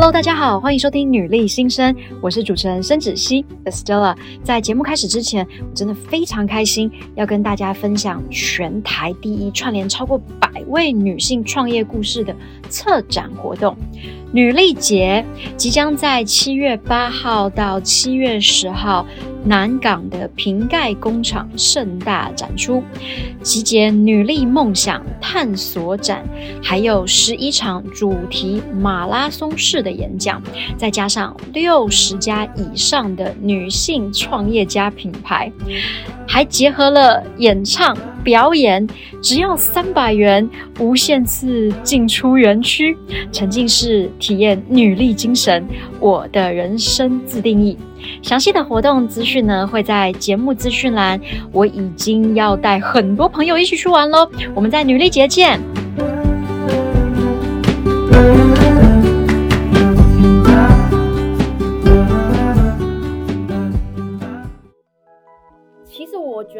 Hello，大家好，欢迎收听女力新生，我是主持人申芷溪 Estella。在节目开始之前，我真的非常开心，要跟大家分享全台第一串联超过百位女性创业故事的策展活动——女力节，即将在七月八号到七月十号。南港的瓶盖工厂盛大展出，集结女力梦想探索展，还有十一场主题马拉松式的演讲，再加上六十家以上的女性创业家品牌，还结合了演唱表演，只要三百元，无限次进出园区，沉浸式体验女力精神，我的人生自定义。详细的活动资讯呢，会在节目资讯栏。我已经要带很多朋友一起去玩喽，我们在女力节见。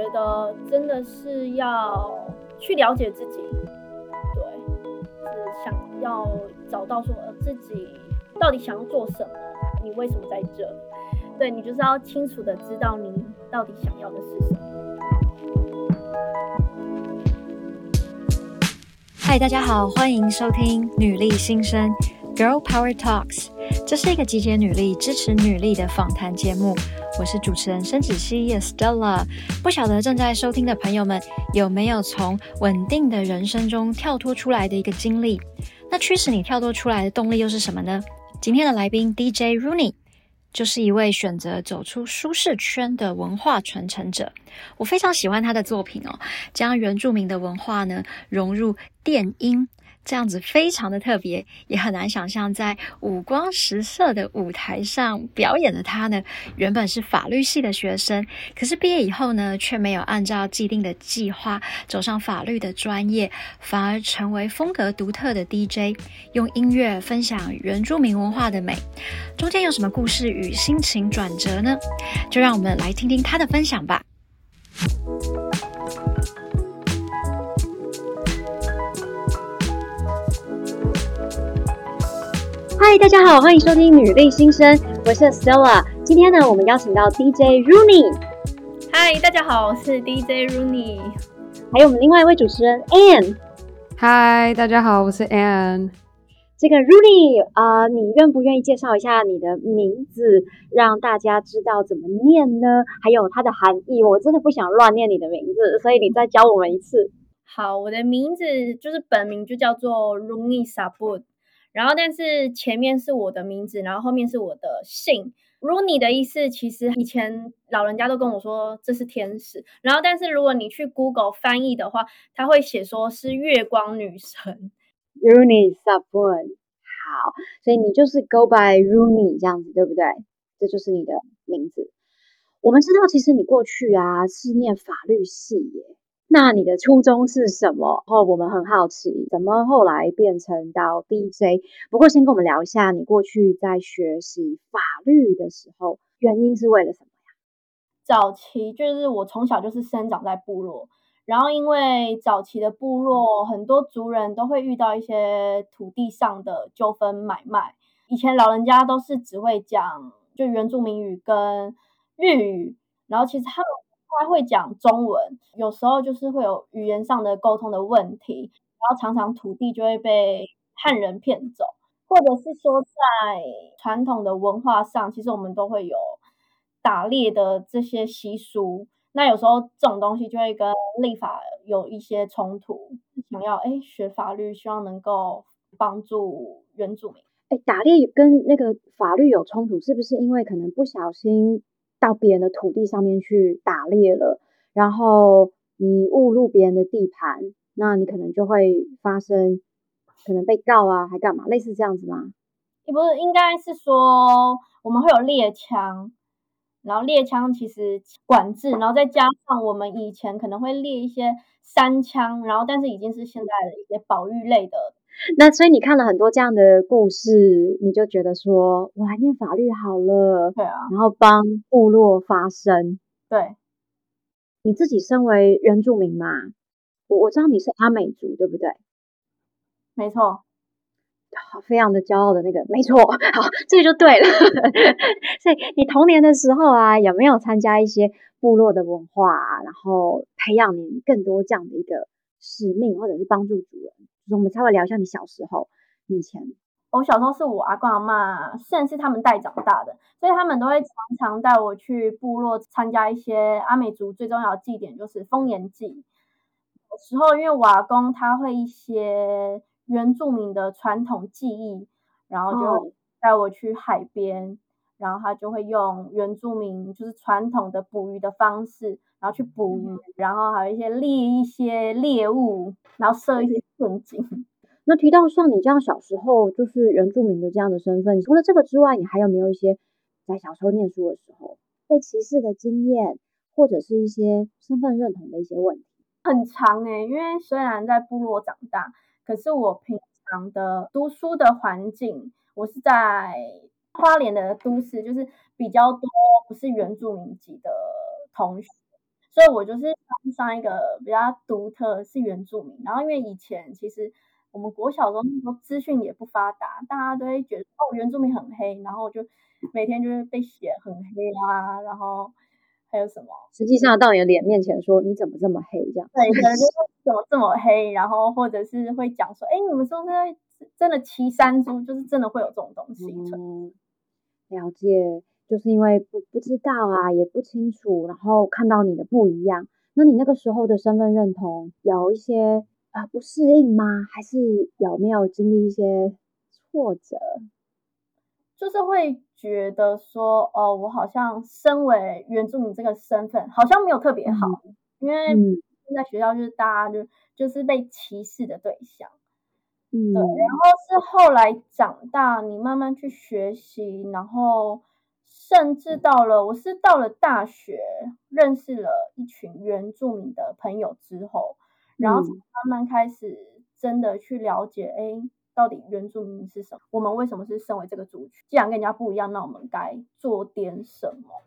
觉得真的是要去了解自己，对，是想要找到说自己到底想要做什么，你为什么在这？对，你就是要清楚的知道你到底想要的是什么。嗨，大家好，欢迎收听女力新生 Girl Power Talks，这是一个集结女力、支持女力的访谈节目。我是主持人申子熙 y e s t e l l a。不晓得正在收听的朋友们有没有从稳定的人生中跳脱出来的一个经历？那驱使你跳脱出来的动力又是什么呢？今天的来宾 DJ Rooney。就是一位选择走出舒适圈的文化传承者，我非常喜欢他的作品哦，将原住民的文化呢融入电音。这样子非常的特别，也很难想象在五光十色的舞台上表演的他呢，原本是法律系的学生，可是毕业以后呢，却没有按照既定的计划走上法律的专业，反而成为风格独特的 DJ，用音乐分享原住民文化的美。中间有什么故事与心情转折呢？就让我们来听听他的分享吧。嗨，大家好，欢迎收听女力新生，我是 Stella。今天呢，我们邀请到 DJ Rooney。嗨，大家好，我是 DJ Rooney。还有我们另外一位主持人 Anne。嗨，大家好，我是 Anne。这个 Rooney 啊、呃，你愿不愿意介绍一下你的名字，让大家知道怎么念呢？还有它的含义，我真的不想乱念你的名字，所以你再教我们一次。好，我的名字就是本名就叫做 Rooney Sabut。然后，但是前面是我的名字，然后后面是我的姓。Rooney 的意思，其实以前老人家都跟我说这是天使。然后，但是如果你去 Google 翻译的话，他会写说是月光女神。Rooney Sabun，好，所以你就是 Go by Rooney 这样子，对不对？这就是你的名字。我们知道，其实你过去啊是念法律系耶。那你的初衷是什么？后我们很好奇，怎么后来变成到 DJ？不过先跟我们聊一下，你过去在学习法律的时候，原因是为了什么呀？早期就是我从小就是生长在部落，然后因为早期的部落很多族人都会遇到一些土地上的纠纷买卖，以前老人家都是只会讲就原住民语跟日语，然后其实他们。他会讲中文，有时候就是会有语言上的沟通的问题，然后常常土地就会被汉人骗走，或者是说在传统的文化上，其实我们都会有打猎的这些习俗。那有时候这种东西就会跟立法有一些冲突，想要哎学法律，希望能够帮助原住民。哎，打猎跟那个法律有冲突，是不是因为可能不小心？到别人的土地上面去打猎了，然后你误入别人的地盘，那你可能就会发生可能被告啊，还干嘛？类似这样子吗？也不是，应该是说我们会有猎枪，然后猎枪其实管制，然后再加上我们以前可能会猎一些山枪，然后但是已经是现在的一些保育类的。那所以你看了很多这样的故事，你就觉得说，我来念法律好了，对啊，然后帮部落发声。对，你自己身为原住民嘛，我我知道你是阿美族，对不对？没错。好非常的骄傲的那个，没错，好，这个就对了。所以你童年的时候啊，有没有参加一些部落的文化啊，然后培养你更多这样的一个使命，或者是帮助主人？就是我们稍微聊一下你小时候，你以前。我小时候是我阿公阿嬷，甚至他们带长大的，所以他们都会常常带我去部落参加一些阿美族最重要的祭典，就是丰年祭。有时候因为我阿公他会一些原住民的传统技艺，然后就带我去海边，哦、然后他就会用原住民就是传统的捕鱼的方式，然后去捕鱼，嗯、然后还有一些猎一些猎物，然后设一些陷阱。那提到像你这样小时候就是原住民的这样的身份，除了这个之外，你还有没有一些在小时候念书的时候被歧视的经验，或者是一些身份认同的一些问题？很长诶、欸，因为虽然在部落长大，可是我平常的读书的环境，我是在花莲的都市，就是比较多不是原住民籍的同学，所以我就是上一个比较独特是原住民。然后因为以前其实。我们国小的时候，那时候资讯也不发达，大家都会觉得哦，原住民很黑，然后就每天就是被写很黑啊，然后还有什么？实际上到你的脸面前说你怎么这么黑这样？对，可能就是怎么这么黑，然后或者是会讲说，哎，你们是不是真的骑山猪？就是真的会有这种东西。嗯，了解，就是因为不不知道啊，也不清楚，然后看到你的不一样，那你那个时候的身份认同有一些。啊，不适应吗？还是有没有经历一些挫折？就是会觉得说，哦，我好像身为原住民这个身份，好像没有特别好，嗯、因为在学校就是大家就就是被歧视的对象。嗯，对。然后是后来长大，你慢慢去学习，然后甚至到了，我是到了大学，认识了一群原住民的朋友之后。然后慢慢开始真的去了解，哎、嗯，到底原住民是什么？我们为什么是身为这个族群？既然跟人家不一样，那我们该做点什么？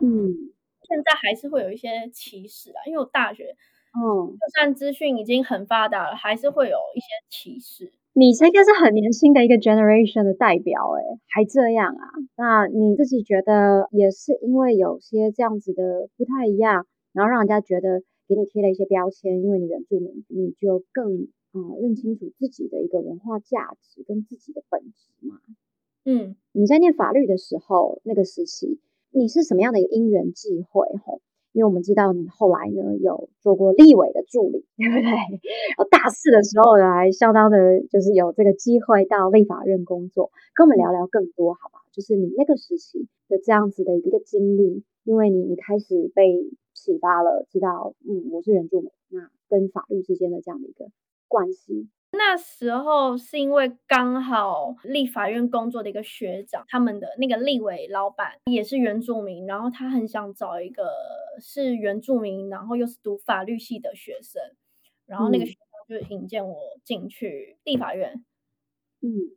嗯，现在还是会有一些歧视啊，因为我大学，嗯，就算资讯已经很发达了，还是会有一些歧视。你这个是很年轻的一个 generation 的代表，哎，还这样啊？那你自己觉得也是因为有些这样子的不太一样，然后让人家觉得。给你贴了一些标签，因为你原住民，你就更啊、呃、认清楚自己的一个文化价值跟自己的本质嘛。嗯，你在念法律的时候，那个时期，你是什么样的一个因缘际会？吼，因为我们知道你后来呢有做过立委的助理，对不对？大四的时候呢，还相当的，就是有这个机会到立法院工作，跟我们聊聊更多，好不好？就是你那个时期的这样子的一个经历，因为你你开始被。启发了，知道，嗯，我是原住民，那跟法律之间的这样的一个关系。那时候是因为刚好立法院工作的一个学长，他们的那个立委老板也是原住民，然后他很想找一个是原住民，然后又是读法律系的学生，然后那个学长就引荐我进去立法院，嗯。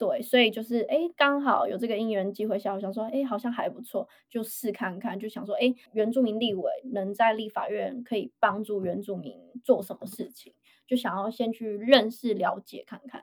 对，所以就是哎，刚好有这个因缘机会下，我想说，哎，好像还不错，就试看看，就想说，哎，原住民立委能在立法院可以帮助原住民做什么事情，就想要先去认识了解看看。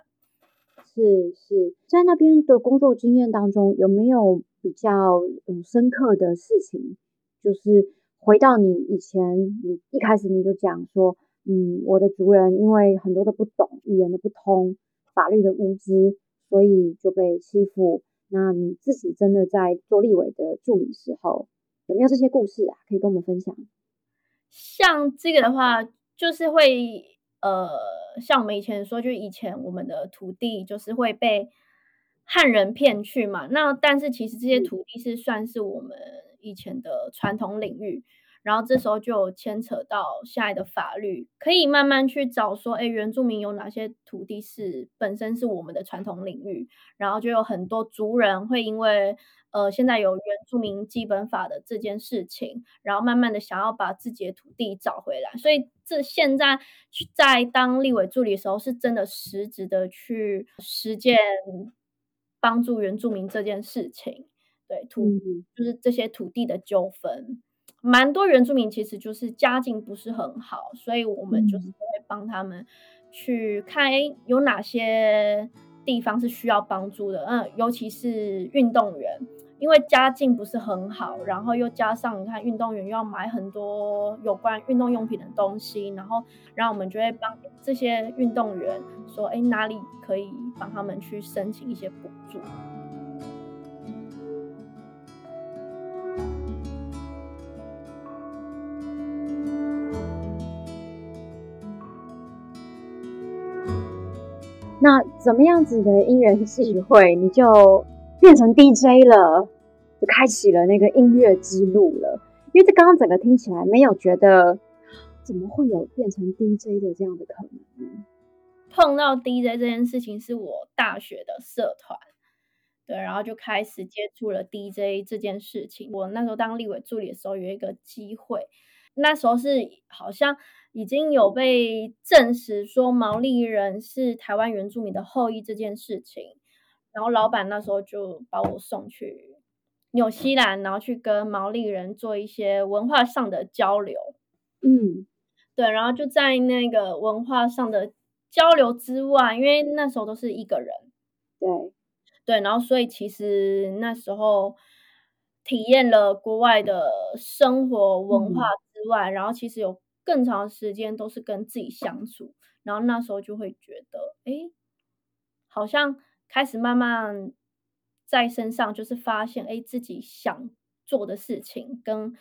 是是，在那边的工作经验当中，有没有比较嗯深刻的事情？就是回到你以前，你一开始你就讲说，嗯，我的族人因为很多的不懂，语言的不通，法律的无知。所以就被欺负。那你自己真的在做立委的助理时候，有没有这些故事啊？可以跟我们分享？像这个的话，就是会呃，像我们以前说，就以前我们的土地就是会被汉人骗去嘛。那但是其实这些土地是算是我们以前的传统领域。然后这时候就牵扯到现在的法律，可以慢慢去找说，哎，原住民有哪些土地是本身是我们的传统领域，然后就有很多族人会因为，呃，现在有原住民基本法的这件事情，然后慢慢的想要把自己的土地找回来，所以这现在在当立委助理的时候，是真的实质的去实践帮助原住民这件事情，对土就是这些土地的纠纷。蛮多原住民其实就是家境不是很好，所以我们就是会帮他们去看，诶，有哪些地方是需要帮助的，嗯，尤其是运动员，因为家境不是很好，然后又加上你看运动员又要买很多有关运动用品的东西，然后，然后我们就会帮这些运动员说，哎，哪里可以帮他们去申请一些补助。那怎么样子的因缘际会，你就变成 DJ 了，就开启了那个音乐之路了？因为这刚刚整个听起来没有觉得，怎么会有变成 DJ 的这样的可能呢？碰到 DJ 这件事情是我大学的社团，对，然后就开始接触了 DJ 这件事情。我那时候当立委助理的时候，有一个机会，那时候是好像。已经有被证实说毛利人是台湾原住民的后裔这件事情，然后老板那时候就把我送去纽西兰，然后去跟毛利人做一些文化上的交流。嗯，对，然后就在那个文化上的交流之外，因为那时候都是一个人，对对，然后所以其实那时候体验了国外的生活文化之外，然后其实有。更长时间都是跟自己相处，然后那时候就会觉得，哎，好像开始慢慢在身上就是发现，哎，自己想做的事情，跟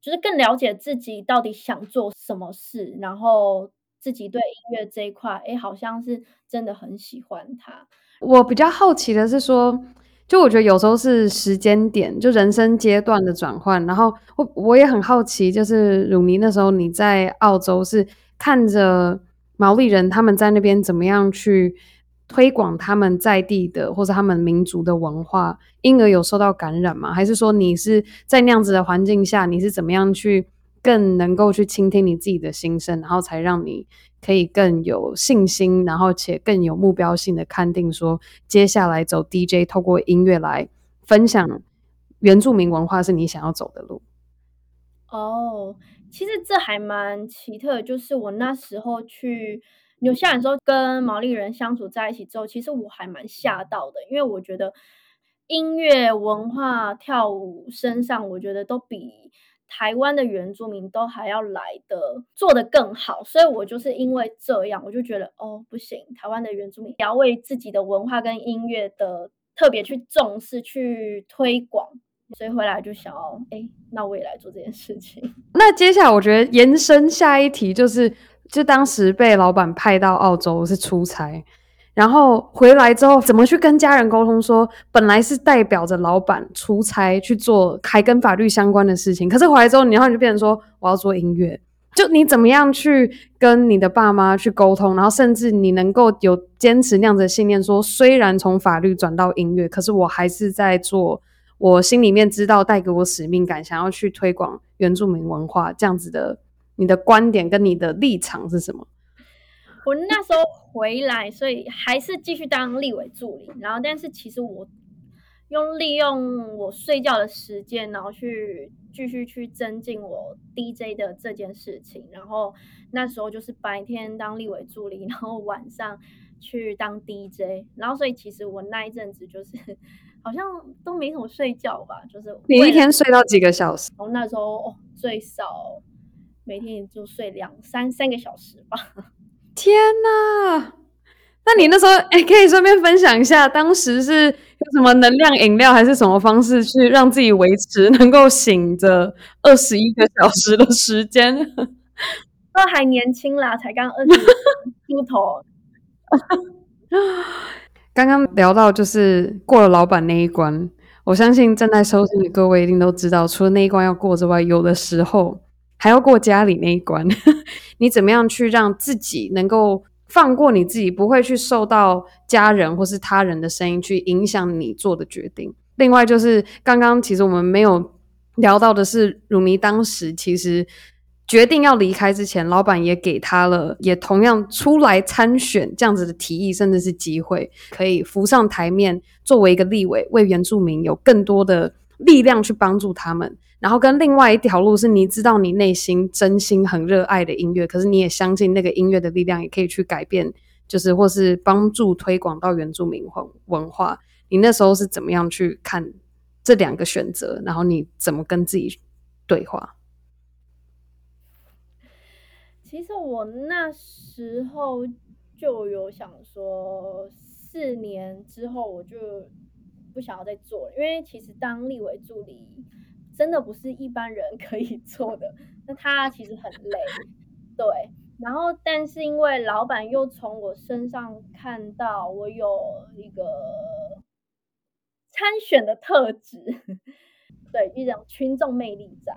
就是更了解自己到底想做什么事，然后自己对音乐这一块，哎，好像是真的很喜欢它。我比较好奇的是说。就我觉得有时候是时间点，就人生阶段的转换。然后我我也很好奇，就是鲁尼那时候你在澳洲是看着毛利人他们在那边怎么样去推广他们在地的或者他们民族的文化，因而有受到感染吗？还是说你是在那样子的环境下，你是怎么样去更能够去倾听你自己的心声，然后才让你可以更有信心，然后且更有目标性的看定说，接下来走 DJ，透过音乐来分享原住民文化是你想要走的路。哦，其实这还蛮奇特，就是我那时候去纽西兰的时候，跟毛利人相处在一起之后，其实我还蛮吓到的，因为我觉得音乐文化、跳舞身上，我觉得都比。台湾的原住民都还要来的做得更好，所以我就是因为这样，我就觉得哦不行，台湾的原住民也要为自己的文化跟音乐的特别去重视、去推广，所以回来就想要，哎，那我也来做这件事情。那接下来我觉得延伸下一题就是，就当时被老板派到澳洲是出差。然后回来之后，怎么去跟家人沟通说？本来是代表着老板出差去做还跟法律相关的事情，可是回来之后，然后你就变成说我要做音乐。就你怎么样去跟你的爸妈去沟通？然后甚至你能够有坚持那样子的信念，说虽然从法律转到音乐，可是我还是在做我心里面知道带给我使命感，想要去推广原住民文化这样子的。你的观点跟你的立场是什么？我那时候回来，所以还是继续当立委助理。然后，但是其实我用利用我睡觉的时间，然后去继续去增进我 DJ 的这件事情。然后那时候就是白天当立委助理，然后晚上去当 DJ。然后，所以其实我那一阵子就是好像都没怎么睡觉吧，就是你一天睡到几个小时？我那时候哦，最少每天也就睡两三三个小时吧。天呐，那你那时候 哎、欸，可以顺便分享一下，当时是用什么能量饮料，还是什么方式去让自己维持能够醒着二十一个小时的时间？都还年轻啦，才刚二十出头。刚刚聊到就是过了老板那一关，我相信正在收听的各位一定都知道，除了那一关要过之外，有的时候。还要过家里那一关，你怎么样去让自己能够放过你自己，不会去受到家人或是他人的声音去影响你做的决定？另外就是刚刚其实我们没有聊到的是，汝妮当时其实决定要离开之前，老板也给他了，也同样出来参选这样子的提议，甚至是机会，可以浮上台面，作为一个立委，为原住民有更多的力量去帮助他们。然后跟另外一条路是，你知道你内心真心很热爱的音乐，可是你也相信那个音乐的力量也可以去改变就是或是帮助推广到原住民文文化，你那时候是怎么样去看这两个选择？然后你怎么跟自己对话？其实我那时候就有想说，四年之后我就不想要再做了，因为其实当立委助理真的不是一般人可以做的，那他其实很累，对。然后，但是因为老板又从我身上看到我有一个参选的特质，对，一种群众魅力在。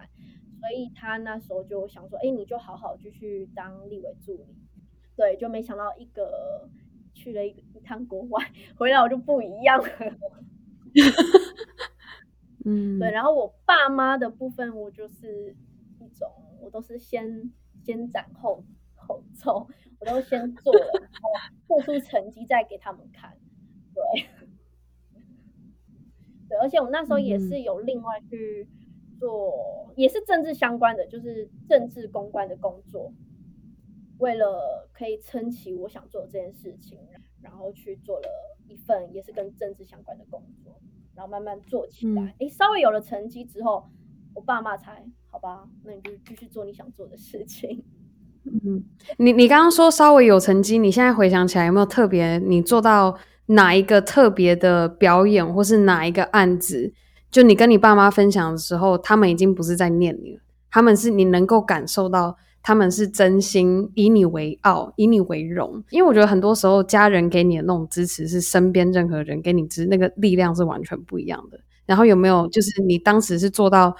所以他那时候就想说：“哎，你就好好继续当立委助理。”对，就没想到一个去了一个一趟国外，回来我就不一样了。嗯，对。然后我爸妈的部分，我就是一种，我都是先先斩后后奏，我都先做了，然后做出成绩再给他们看。对，对。而且我那时候也是有另外去。做也是政治相关的，就是政治公关的工作。为了可以撑起我想做的这件事情，然后去做了一份也是跟政治相关的工作，然后慢慢做起来。哎、嗯，稍微有了成绩之后，我爸妈才好吧，那你就继续做你想做的事情。嗯，你你刚刚说稍微有成绩，你现在回想起来有没有特别你做到哪一个特别的表演，或是哪一个案子？就你跟你爸妈分享的时候，他们已经不是在念你了，他们是你能够感受到他们是真心以你为傲，以你为荣。因为我觉得很多时候家人给你的那种支持，是身边任何人给你支那个力量是完全不一样的。然后有没有就是你当时是做到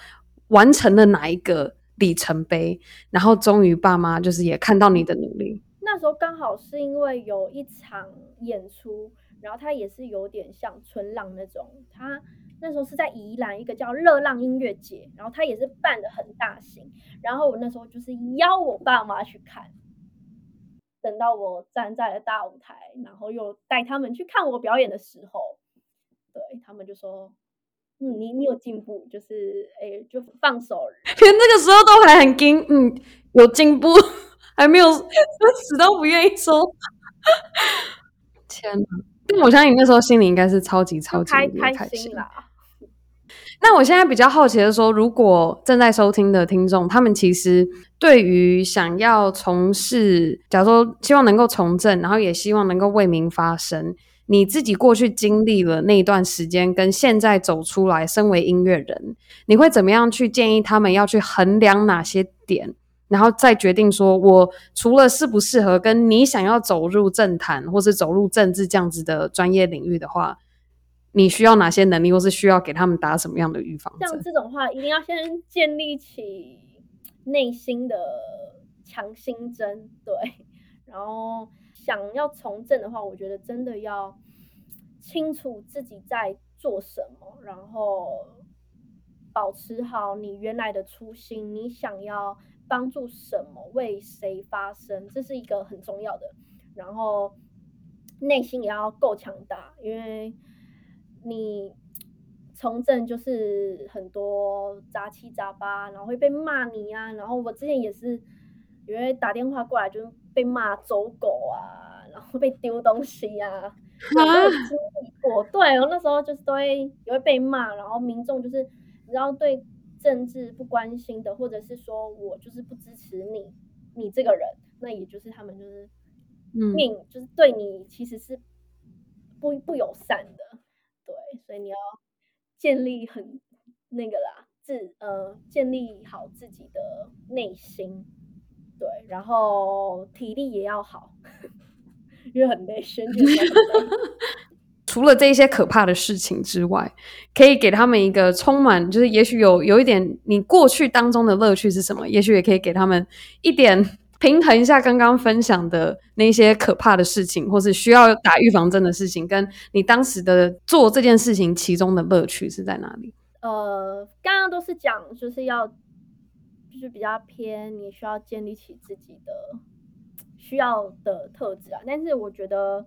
完成了哪一个里程碑，然后终于爸妈就是也看到你的努力。那时候刚好是因为有一场演出，然后他也是有点像春浪那种，他。那时候是在宜兰一个叫热浪音乐节，然后他也是办的很大型，然后我那时候就是邀我爸妈去看，等到我站在了大舞台，然后又带他们去看我表演的时候，对，他们就说，嗯，你你有进步，就是哎，就放手，连那个时候都还很惊，嗯，有进步，还没有死都不愿意说，天哪！但我相信你那时候心里应该是超级超级开开心啦。那我现在比较好奇的说，如果正在收听的听众，他们其实对于想要从事，假如说希望能够从政，然后也希望能够为民发声，你自己过去经历了那一段时间，跟现在走出来，身为音乐人，你会怎么样去建议他们要去衡量哪些点，然后再决定说，我除了适不适合跟你想要走入政坛或是走入政治这样子的专业领域的话。你需要哪些能力，或是需要给他们打什么样的预防针？像这种话，一定要先建立起内心的强心针，对。然后想要从政的话，我觉得真的要清楚自己在做什么，然后保持好你原来的初心。你想要帮助什么，为谁发声，这是一个很重要的。然后内心也要够强大，因为。你从政就是很多杂七杂八，然后会被骂你啊。然后我之前也是，因为打电话过来就被骂走狗啊，然后被丢东西啊。经历过，对，我那时候就是都会也会被骂，然后民众就是你知道对政治不关心的，或者是说我就是不支持你，你这个人，那也就是他们就是命，嗯、就是对你其实是不不友善的。对，所以你要建立很那个啦，自呃建立好自己的内心，对，然后体力也要好，因为很累，身体 除了这些可怕的事情之外，可以给他们一个充满，就是也许有有一点你过去当中的乐趣是什么？也许也可以给他们一点。平衡一下刚刚分享的那些可怕的事情，或是需要打预防针的事情，跟你当时的做这件事情其中的乐趣是在哪里？呃，刚刚都是讲就是要，就是比较偏，你需要建立起自己的需要的特质啊。但是我觉得，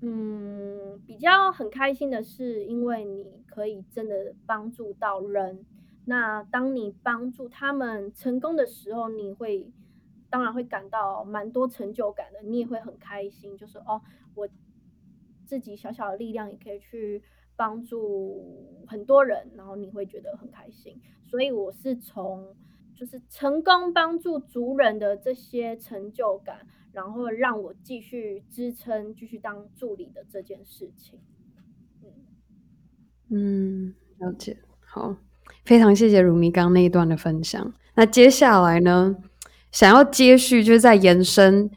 嗯，比较很开心的是，因为你可以真的帮助到人。那当你帮助他们成功的时候，你会。当然会感到蛮多成就感的，你也会很开心，就是哦，我自己小小的力量也可以去帮助很多人，然后你会觉得很开心。所以我是从就是成功帮助族人的这些成就感，然后让我继续支撑、继续当助理的这件事情。嗯，了解。好，非常谢谢如迷刚刚那一段的分享。那接下来呢，想要接续，就是在延伸，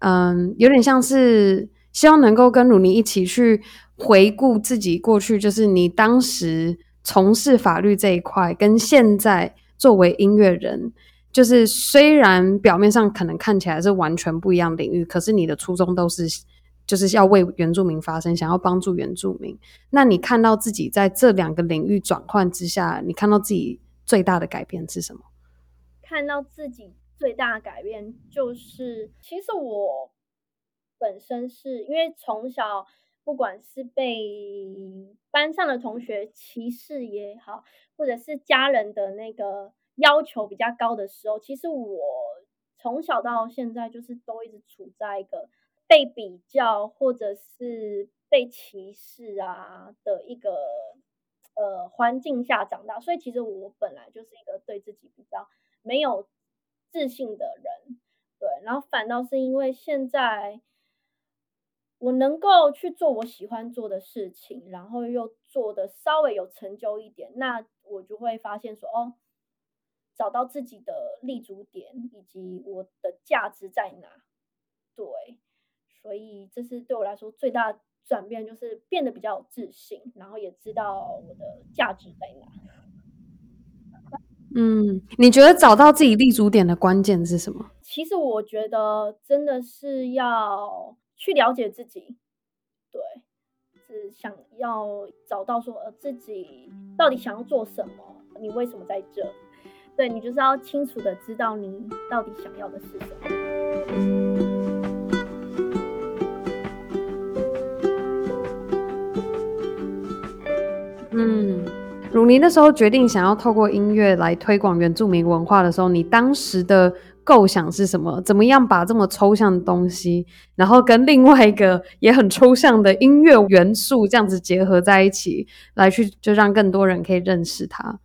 嗯，有点像是希望能够跟鲁尼一起去回顾自己过去，就是你当时从事法律这一块，跟现在作为音乐人，就是虽然表面上可能看起来是完全不一样领域，可是你的初衷都是。就是要为原住民发声，想要帮助原住民。那你看到自己在这两个领域转换之下，你看到自己最大的改变是什么？看到自己最大的改变就是，其实我本身是因为从小不管是被班上的同学歧视也好，或者是家人的那个要求比较高的时候，其实我从小到现在就是都一直处在一个。被比较或者是被歧视啊的一个呃环境下长大，所以其实我本来就是一个对自己比较没有自信的人，对，然后反倒是因为现在我能够去做我喜欢做的事情，然后又做的稍微有成就一点，那我就会发现说，哦，找到自己的立足点以及我的价值在哪，对。所以这是对我来说最大转变，就是变得比较有自信，然后也知道我的价值在哪。嗯，你觉得找到自己立足点的关键是什么？其实我觉得真的是要去了解自己，对，是想要找到说呃自己到底想要做什么，你为什么在这？对，你就是要清楚的知道你到底想要的是什么。如你那时候决定想要透过音乐来推广原住民文化的时候，你当时的构想是什么？怎么样把这么抽象的东西，然后跟另外一个也很抽象的音乐元素这样子结合在一起，来去就让更多人可以认识它，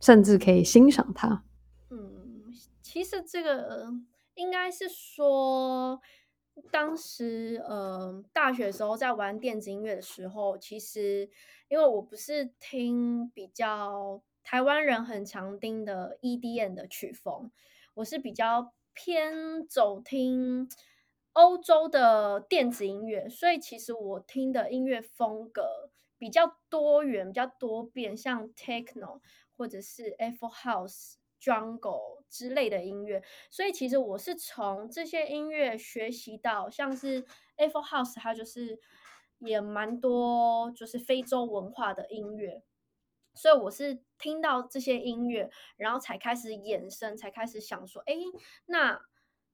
甚至可以欣赏它。嗯，其实这个应该是说。当时，呃，大学的时候在玩电子音乐的时候，其实因为我不是听比较台湾人很常听的 EDM 的曲风，我是比较偏走听欧洲的电子音乐，所以其实我听的音乐风格比较多元、比较多变，像 Techno 或者是 Afro House。Jungle 之类的音乐，所以其实我是从这些音乐学习到，像是 Afro House，它就是也蛮多就是非洲文化的音乐，所以我是听到这些音乐，然后才开始衍生，才开始想说，哎，那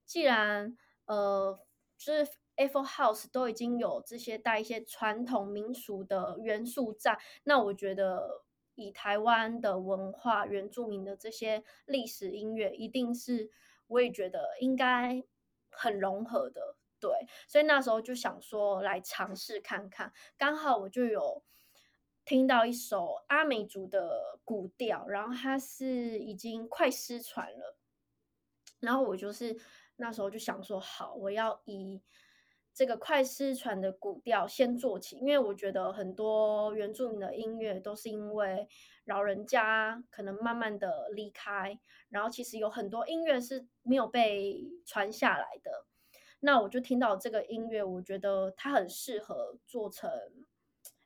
既然呃，就是 Afro House 都已经有这些带一些传统民俗的元素在，那我觉得。以台湾的文化、原住民的这些历史音乐，一定是我也觉得应该很融合的，对。所以那时候就想说来尝试看看，刚好我就有听到一首阿美族的古调，然后它是已经快失传了，然后我就是那时候就想说，好，我要以。这个快失传的古调先做起，因为我觉得很多原住民的音乐都是因为老人家可能慢慢的离开，然后其实有很多音乐是没有被传下来的。那我就听到这个音乐，我觉得它很适合做成，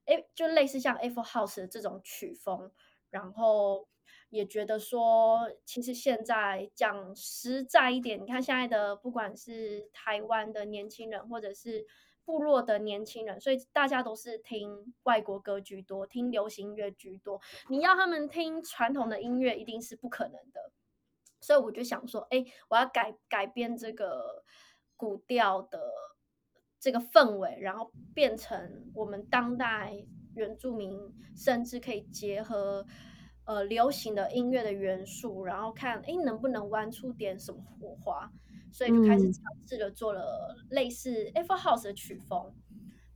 诶，就类似像 F House 的这种曲风，然后。也觉得说，其实现在讲实在一点，你看现在的不管是台湾的年轻人，或者是部落的年轻人，所以大家都是听外国歌居多，听流行乐居多。你要他们听传统的音乐，一定是不可能的。所以我就想说，哎，我要改改编这个古调的这个氛围，然后变成我们当代原住民，甚至可以结合。呃，流行的音乐的元素，然后看，哎，能不能玩出点什么火花？所以就开始尝试着做了类似 Afro House 的曲风。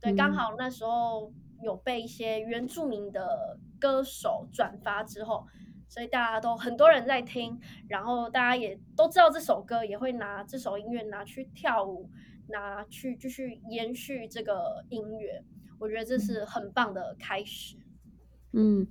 对，刚好那时候有被一些原住民的歌手转发之后，所以大家都很多人在听，然后大家也都知道这首歌，也会拿这首音乐拿去跳舞，拿去继续延续这个音乐。我觉得这是很棒的开始。嗯。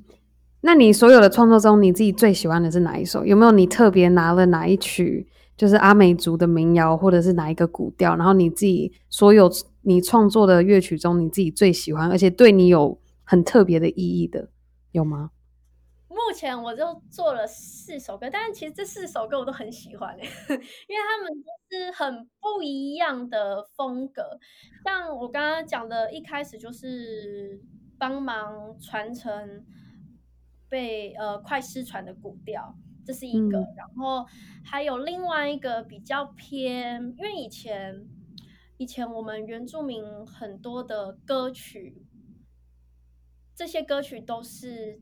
那你所有的创作中，你自己最喜欢的是哪一首？有没有你特别拿了哪一曲，就是阿美族的民谣，或者是哪一个古调？然后你自己所有你创作的乐曲中，你自己最喜欢，而且对你有很特别的意义的，有吗？目前我就做了四首歌，但是其实这四首歌我都很喜欢，因为他们都是很不一样的风格。像我刚刚讲的，一开始就是帮忙传承。被呃快失传的古调，这是一个，嗯、然后还有另外一个比较偏，因为以前以前我们原住民很多的歌曲，这些歌曲都是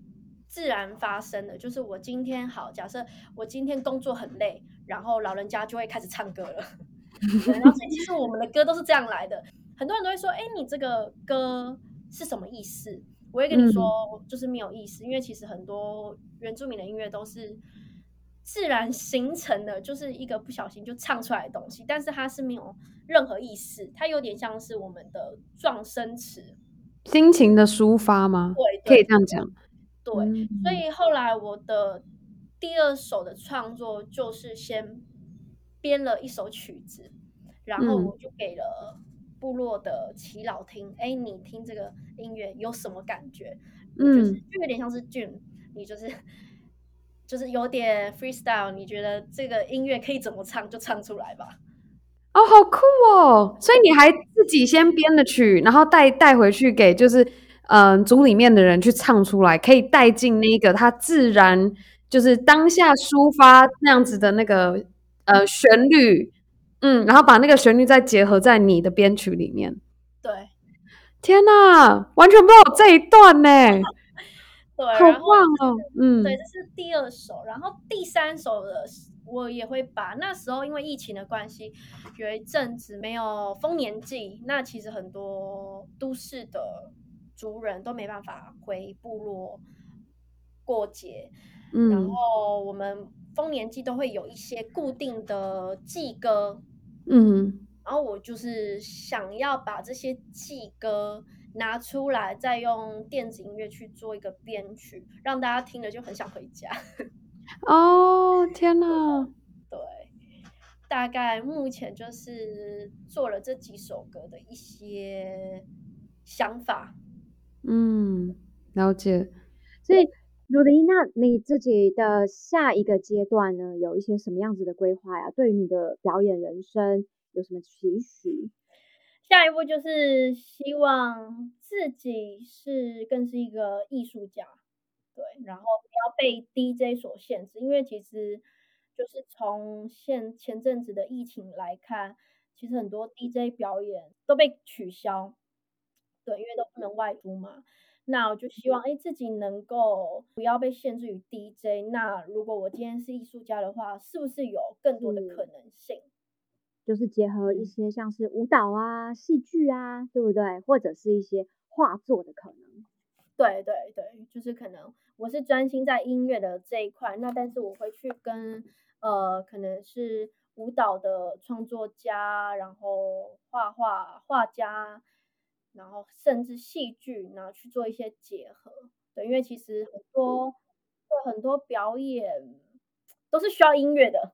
自然发生的，就是我今天好，假设我今天工作很累，然后老人家就会开始唱歌了，然后所以其实我们的歌都是这样来的，很多人都会说，哎，你这个歌是什么意思？我会跟你说，就是没有意思，嗯、因为其实很多原住民的音乐都是自然形成的，就是一个不小心就唱出来的东西，但是它是没有任何意思，它有点像是我们的撞声词，心情的抒发吗？对，可以这样讲。对，嗯、所以后来我的第二首的创作就是先编了一首曲子，然后我就给了。部落的耆老听，哎，你听这个音乐有什么感觉？嗯，就是就有点像是 June，你就是就是有点 freestyle，你觉得这个音乐可以怎么唱就唱出来吧。哦，好酷哦！所以你还自己先编了曲，然后带带回去给就是嗯、呃、组里面的人去唱出来，可以带进那个他自然就是当下抒发那样子的那个呃旋律。嗯，然后把那个旋律再结合在你的编曲里面。对，天哪，完全不知道有这一段呢。对，好棒哦。嗯，对，这是第二首，然后第三首的我也会把那时候因为疫情的关系，有一阵子没有丰年祭，那其实很多都市的族人都没办法回部落过节。嗯，然后我们丰年祭都会有一些固定的祭歌。嗯，然后我就是想要把这些祭歌拿出来，再用电子音乐去做一个编曲，让大家听了就很想回家。哦，天哪！对，大概目前就是做了这几首歌的一些想法。嗯，了解。所以，如迪，那你自己的下一个阶段呢，有一些什么样子的规划呀？对于你的表演人生有什么期许？下一步就是希望自己是更是一个艺术家，对，然后不要被 DJ 所限制，因为其实就是从现前阵子的疫情来看，其实很多 DJ 表演都被取消，对，因为都不能外出嘛。那我就希望，哎，自己能够不要被限制于 DJ。那如果我今天是艺术家的话，是不是有更多的可能性？就是结合一些像是舞蹈啊、戏剧啊，对不对？或者是一些画作的可能。对对对，就是可能我是专心在音乐的这一块，那但是我会去跟呃，可能是舞蹈的创作家，然后画画画家。然后甚至戏剧，然后去做一些结合，对，因为其实很多，对，很多表演都是需要音乐的，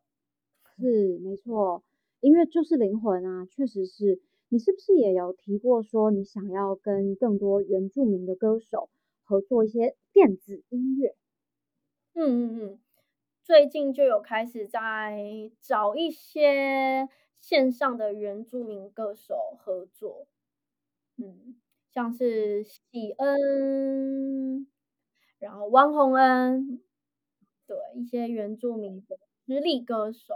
是没错，音乐就是灵魂啊，确实是。你是不是也有提过说，你想要跟更多原住民的歌手合作一些电子音乐？嗯嗯嗯，最近就有开始在找一些线上的原住民歌手合作。嗯，像是喜恩，然后汪洪恩，对，一些原住民的实力歌手。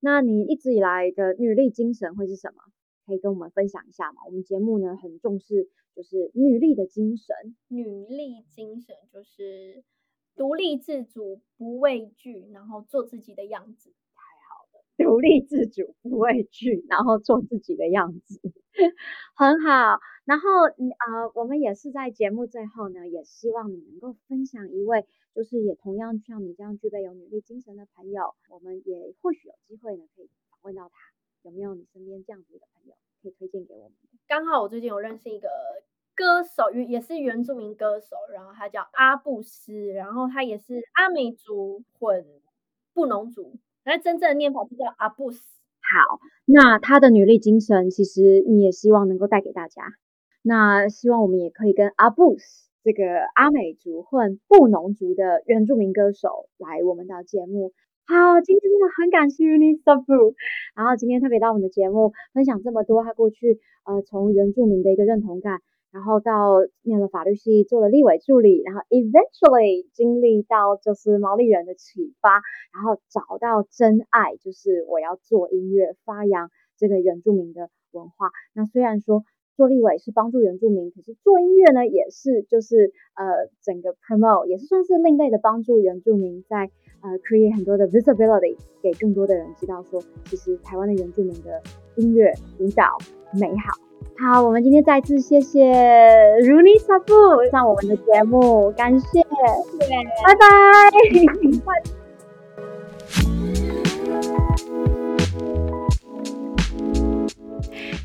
那你一直以来的女力精神会是什么？可以跟我们分享一下吗？我们节目呢很重视，就是女力的精神。女力精神就是独立自主，不畏惧，然后做自己的样子。独立自主、不畏惧，然后做自己的样子，很好。然后，呃，我们也是在节目最后呢，也希望你能够分享一位，就是也同样像你这样具备有女力精神的朋友，我们也或许有机会呢，可以访问到他。有没有你身边这样子的朋友可以推荐给我们？刚好我最近有认识一个歌手，也是原住民歌手，然后他叫阿布斯，然后他也是阿美族混布农族，那真正的念法是叫阿布斯。好，那他的女力精神，其实你也希望能够带给大家。那希望我们也可以跟阿布斯这个阿美族混布农族的原住民歌手来我们的节目。好，今天真的很感谢 Unisabu，然后今天特别到我们的节目分享这么多他过去呃从原住民的一个认同感，然后到念了法律系做了立委助理，然后 eventually 经历到就是毛利人的启发，然后找到真爱，就是我要做音乐，发扬这个原住民的文化。那虽然说。做立委是帮助原住民，可是做音乐呢，也是就是呃整个 promote 也是算是另类的帮助原住民在呃 create 很多的 visibility，给更多的人知道说，其实台湾的原住民的音乐舞蹈美好。好，我们今天再次谢谢 Runisafu 上我们的节目，感谢，拜拜。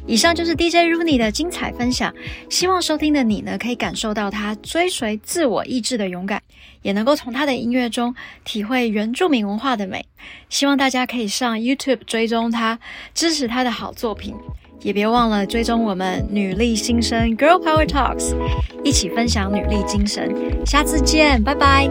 以上就是 DJ Rooney 的精彩分享，希望收听的你呢，可以感受到他追随自我意志的勇敢，也能够从他的音乐中体会原住民文化的美。希望大家可以上 YouTube 追踪他，支持他的好作品，也别忘了追踪我们女力新生 girl power talks 一起分享女力精神。下次见拜拜。